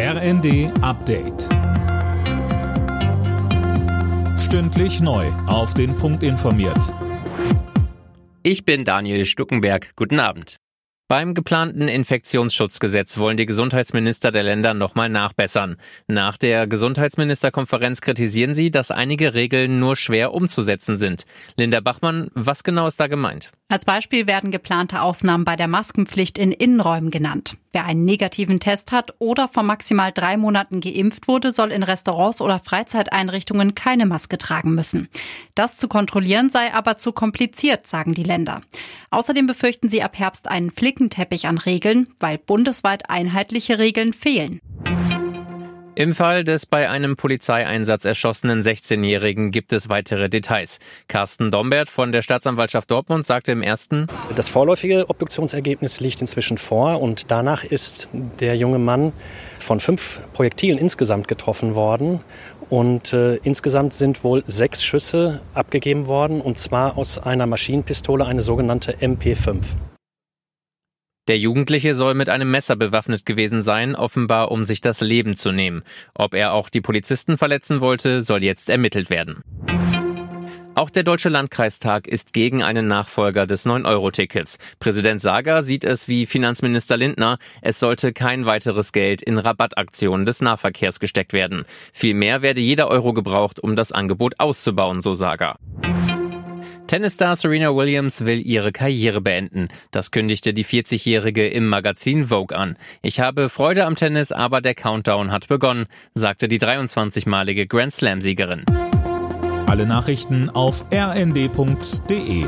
RND Update. Stündlich neu. Auf den Punkt informiert. Ich bin Daniel Stuckenberg. Guten Abend. Beim geplanten Infektionsschutzgesetz wollen die Gesundheitsminister der Länder nochmal nachbessern. Nach der Gesundheitsministerkonferenz kritisieren sie, dass einige Regeln nur schwer umzusetzen sind. Linda Bachmann, was genau ist da gemeint? Als Beispiel werden geplante Ausnahmen bei der Maskenpflicht in Innenräumen genannt. Wer einen negativen Test hat oder vor maximal drei Monaten geimpft wurde, soll in Restaurants oder Freizeiteinrichtungen keine Maske tragen müssen. Das zu kontrollieren sei aber zu kompliziert, sagen die Länder. Außerdem befürchten sie ab Herbst einen Flickenteppich an Regeln, weil bundesweit einheitliche Regeln fehlen. Im Fall des bei einem Polizeieinsatz erschossenen 16-Jährigen gibt es weitere Details. Carsten Dombert von der Staatsanwaltschaft Dortmund sagte im ersten, Das vorläufige Obduktionsergebnis liegt inzwischen vor und danach ist der junge Mann von fünf Projektilen insgesamt getroffen worden. Und äh, insgesamt sind wohl sechs Schüsse abgegeben worden, und zwar aus einer Maschinenpistole, eine sogenannte MP5. Der Jugendliche soll mit einem Messer bewaffnet gewesen sein, offenbar um sich das Leben zu nehmen. Ob er auch die Polizisten verletzen wollte, soll jetzt ermittelt werden. Auch der Deutsche Landkreistag ist gegen einen Nachfolger des 9-Euro-Tickets. Präsident Sager sieht es wie Finanzminister Lindner. Es sollte kein weiteres Geld in Rabattaktionen des Nahverkehrs gesteckt werden. Vielmehr werde jeder Euro gebraucht, um das Angebot auszubauen, so Sager. Tennisstar Serena Williams will ihre Karriere beenden. Das kündigte die 40-Jährige im Magazin Vogue an. Ich habe Freude am Tennis, aber der Countdown hat begonnen, sagte die 23-malige Grand Slam-Siegerin. Alle Nachrichten auf rnd.de